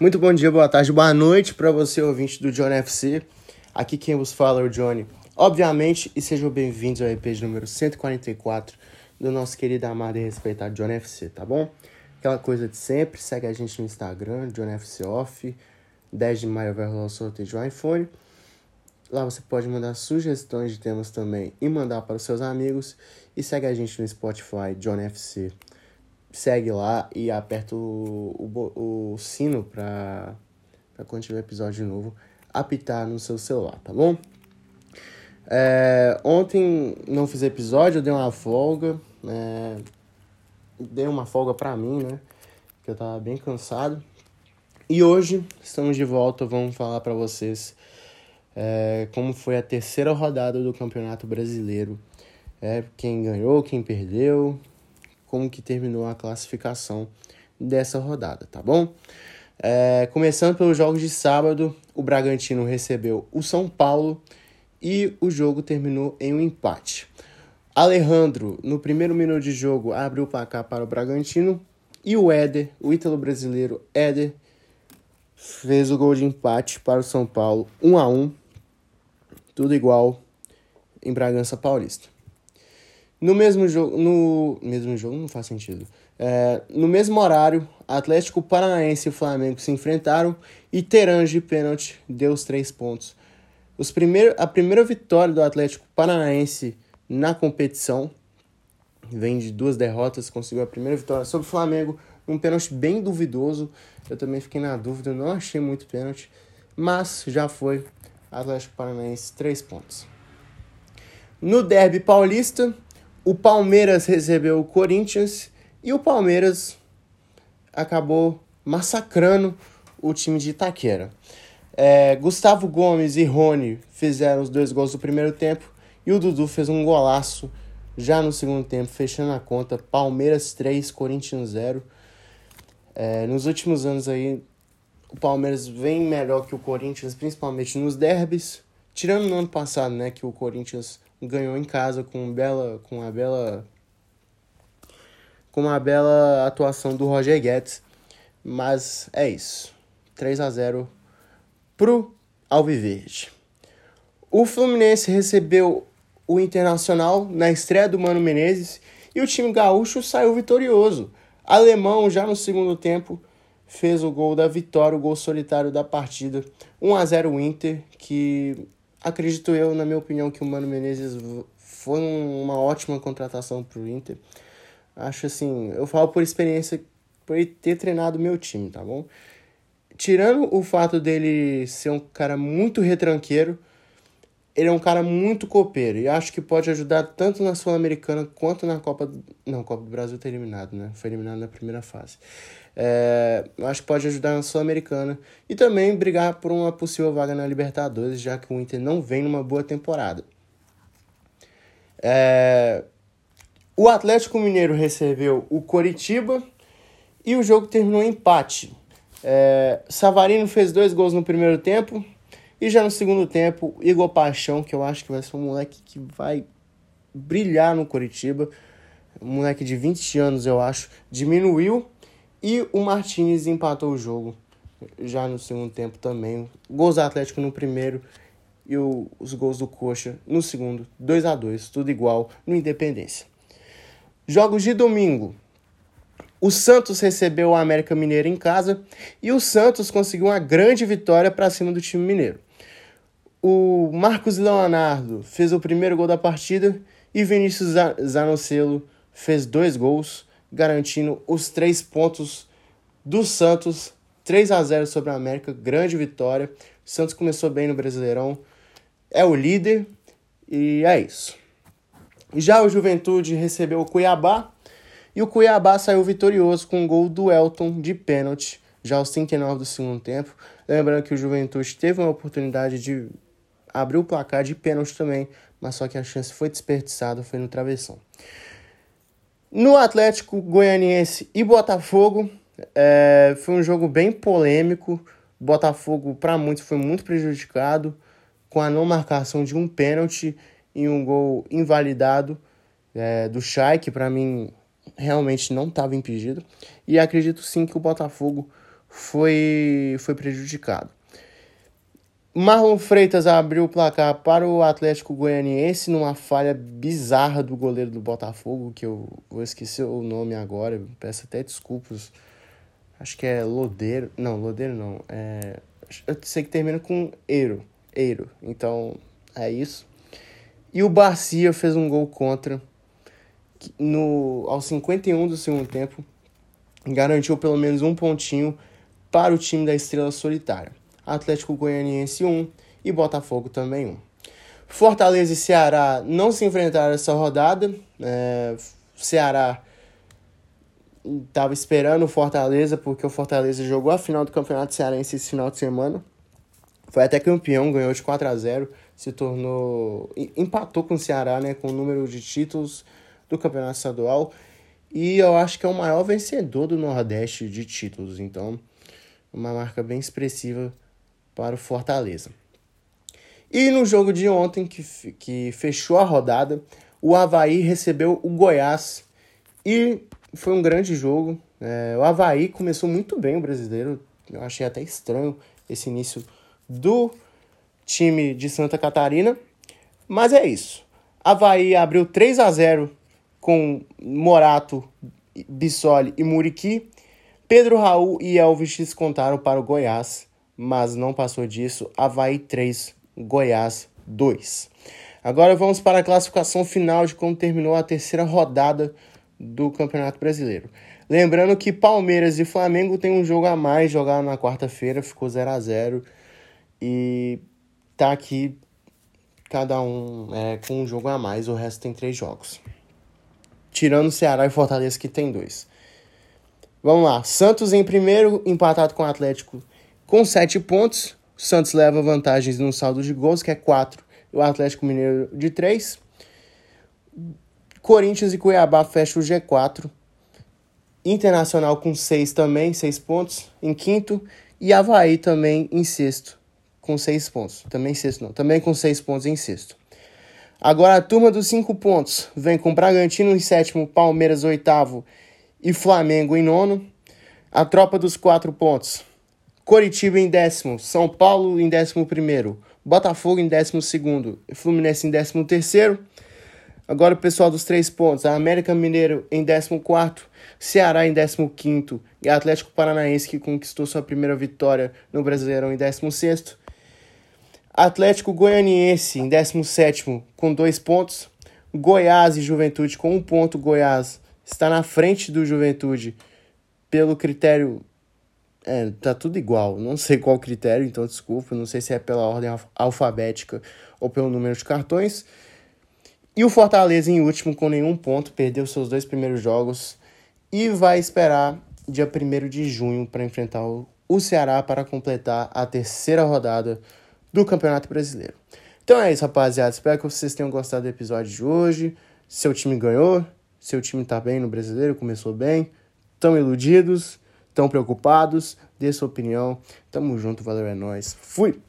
Muito bom dia, boa tarde, boa noite para você, ouvinte do John FC. Aqui quem vos fala é o Johnny. Obviamente, e sejam bem-vindos ao EP de número 144 do nosso querido, amado e respeitado John FC, tá bom? Aquela coisa de sempre, segue a gente no Instagram, John FC Off. 10 de maio vai rolar o sorteio de um iPhone. Lá você pode mandar sugestões de temas também e mandar para os seus amigos. E segue a gente no Spotify, John FC. Segue lá e aperta o, o, o sino para quando tiver episódio novo apitar no seu celular, tá bom? É, ontem não fiz episódio, eu dei uma folga. É, dei uma folga pra mim, né? Que eu tava bem cansado. E hoje estamos de volta, vamos falar para vocês é, como foi a terceira rodada do Campeonato Brasileiro. É, quem ganhou, quem perdeu, como que terminou a classificação dessa rodada, tá bom? É, começando pelos jogos de sábado, o Bragantino recebeu o São Paulo e o jogo terminou em um empate. Alejandro, no primeiro minuto de jogo, abriu o placar para o Bragantino e o Éder, o ítalo brasileiro Éder, fez o gol de empate para o São Paulo, 1 a 1 tudo igual em Bragança Paulista. No mesmo jogo, no mesmo jogo não faz sentido. É, no mesmo horário, Atlético Paranaense e Flamengo se enfrentaram e Terange pênalti deu os três pontos. Os primeiro, a primeira vitória do Atlético Paranaense na competição vem de duas derrotas, conseguiu a primeira vitória sobre o Flamengo um pênalti bem duvidoso. Eu também fiquei na dúvida, não achei muito pênalti, mas já foi Atlético Paranaense, três pontos. No derby paulista, o Palmeiras recebeu o Corinthians e o Palmeiras acabou massacrando o time de Itaquera. É, Gustavo Gomes e Rony fizeram os dois gols do primeiro tempo e o Dudu fez um golaço já no segundo tempo, fechando a conta. Palmeiras 3, Corinthians 0. É, nos últimos anos aí, o Palmeiras vem melhor que o Corinthians, principalmente nos derbys. Tirando no ano passado, né, que o Corinthians ganhou em casa com bela, com a bela, com uma bela atuação do Roger Guedes. Mas é isso. 3 a 0 pro Alviverde. O Fluminense recebeu o Internacional na estreia do Mano Menezes e o time gaúcho saiu vitorioso. Alemão, já no segundo tempo, fez o gol da vitória, o gol solitário da partida. 1 a 0 Inter, que acredito eu, na minha opinião, que o Mano Menezes foi uma ótima contratação para o Inter. Acho assim, eu falo por experiência, por ele ter treinado meu time, tá bom? Tirando o fato dele ser um cara muito retranqueiro, ele é um cara muito copeiro e acho que pode ajudar tanto na Sul-Americana quanto na Copa. Não, Copa do Brasil tá eliminado, né? Foi eliminado na primeira fase. É, acho que pode ajudar na Sul-Americana e também brigar por uma possível vaga na Libertadores, já que o Inter não vem numa boa temporada. É, o Atlético Mineiro recebeu o Coritiba e o jogo terminou em empate. É, Savarino fez dois gols no primeiro tempo, e já no segundo tempo, Igor Paixão, que eu acho que vai ser um moleque que vai brilhar no Curitiba. Um moleque de 20 anos, eu acho, diminuiu. E o Martinez empatou o jogo já no segundo tempo também. Gols do Atlético no primeiro e o, os gols do Coxa no segundo. 2 a 2 tudo igual no Independência. Jogos de domingo. O Santos recebeu o América Mineiro em casa e o Santos conseguiu uma grande vitória para cima do time mineiro. O Marcos Leonardo fez o primeiro gol da partida e Vinícius Zanocelo fez dois gols, garantindo os três pontos do Santos. 3 a 0 sobre a América, grande vitória. O Santos começou bem no Brasileirão, é o líder e é isso. Já o Juventude recebeu o Cuiabá e o Cuiabá saiu vitorioso com um gol do Elton de pênalti, já aos 39 do segundo tempo. Lembrando que o Juventude teve uma oportunidade de abriu o placar de pênalti também, mas só que a chance foi desperdiçada, foi no travessão. No Atlético Goianiense e Botafogo, é, foi um jogo bem polêmico. Botafogo, para muitos, foi muito prejudicado com a não marcação de um pênalti e um gol invalidado é, do Chay, que para mim realmente não estava impedido. E acredito sim que o Botafogo foi, foi prejudicado. Marlon Freitas abriu o placar para o Atlético Goianiense numa falha bizarra do goleiro do Botafogo, que eu vou esquecer o nome agora, peço até desculpas. Acho que é Lodeiro. Não, Lodeiro não. É, eu sei que termina com Eiro. Eiro. Então, é isso. E o Barcia fez um gol contra no, aos 51 do segundo tempo. Garantiu pelo menos um pontinho para o time da Estrela Solitária. Atlético Goianiense 1 e Botafogo também 1. Fortaleza e Ceará não se enfrentaram essa rodada. É, Ceará estava esperando o Fortaleza, porque o Fortaleza jogou a final do Campeonato Cearense esse final de semana. Foi até campeão, ganhou de 4 a 0 se tornou. empatou com o Ceará, né? Com o número de títulos do Campeonato Estadual. E eu acho que é o maior vencedor do Nordeste de títulos. Então, uma marca bem expressiva para o Fortaleza. E no jogo de ontem, que, que fechou a rodada, o Havaí recebeu o Goiás e foi um grande jogo. É, o Havaí começou muito bem o brasileiro, eu achei até estranho esse início do time de Santa Catarina, mas é isso. Havaí abriu 3 a 0 com Morato, Bissoli e Muriqui. Pedro Raul e Elvis contaram para o Goiás mas não passou disso. Havaí 3, Goiás 2. Agora vamos para a classificação final de como terminou a terceira rodada do Campeonato Brasileiro. Lembrando que Palmeiras e Flamengo têm um jogo a mais, jogaram na quarta-feira, ficou 0 a 0 e tá aqui cada um é, com um jogo a mais, o resto tem três jogos. Tirando Ceará e Fortaleza que tem dois. Vamos lá, Santos em primeiro, empatado com o Atlético com 7 pontos, o Santos leva vantagens no saldo de gols, que é 4, e o Atlético Mineiro de 3. Corinthians e Cuiabá fecham o G4. Internacional com 6 também, 6 pontos, em quinto. E Havaí também em sexto, com 6 pontos. Também sexto não, também com 6 pontos em sexto. Agora a turma dos 5 pontos vem com Bragantino em sétimo, Palmeiras oitavo e Flamengo em nono. A tropa dos 4 pontos Coritiba em décimo, São Paulo em décimo primeiro, Botafogo em décimo segundo, Fluminense em décimo terceiro. Agora o pessoal dos três pontos, a América Mineiro em décimo quarto, Ceará em décimo quinto e Atlético Paranaense que conquistou sua primeira vitória no Brasileirão em décimo sexto. Atlético Goianiense em décimo sétimo com dois pontos. Goiás e Juventude com um ponto. Goiás está na frente do Juventude pelo critério é, tá tudo igual. Não sei qual critério, então desculpa. Não sei se é pela ordem alfabética ou pelo número de cartões. E o Fortaleza em último com nenhum ponto, perdeu seus dois primeiros jogos e vai esperar dia 1 de junho para enfrentar o Ceará para completar a terceira rodada do Campeonato Brasileiro. Então é isso, rapaziada. Espero que vocês tenham gostado do episódio de hoje. Seu time ganhou, seu time tá bem no Brasileiro, começou bem, estão iludidos. Estão preocupados? Dê sua opinião. Tamo junto, valeu, é nóis. Fui!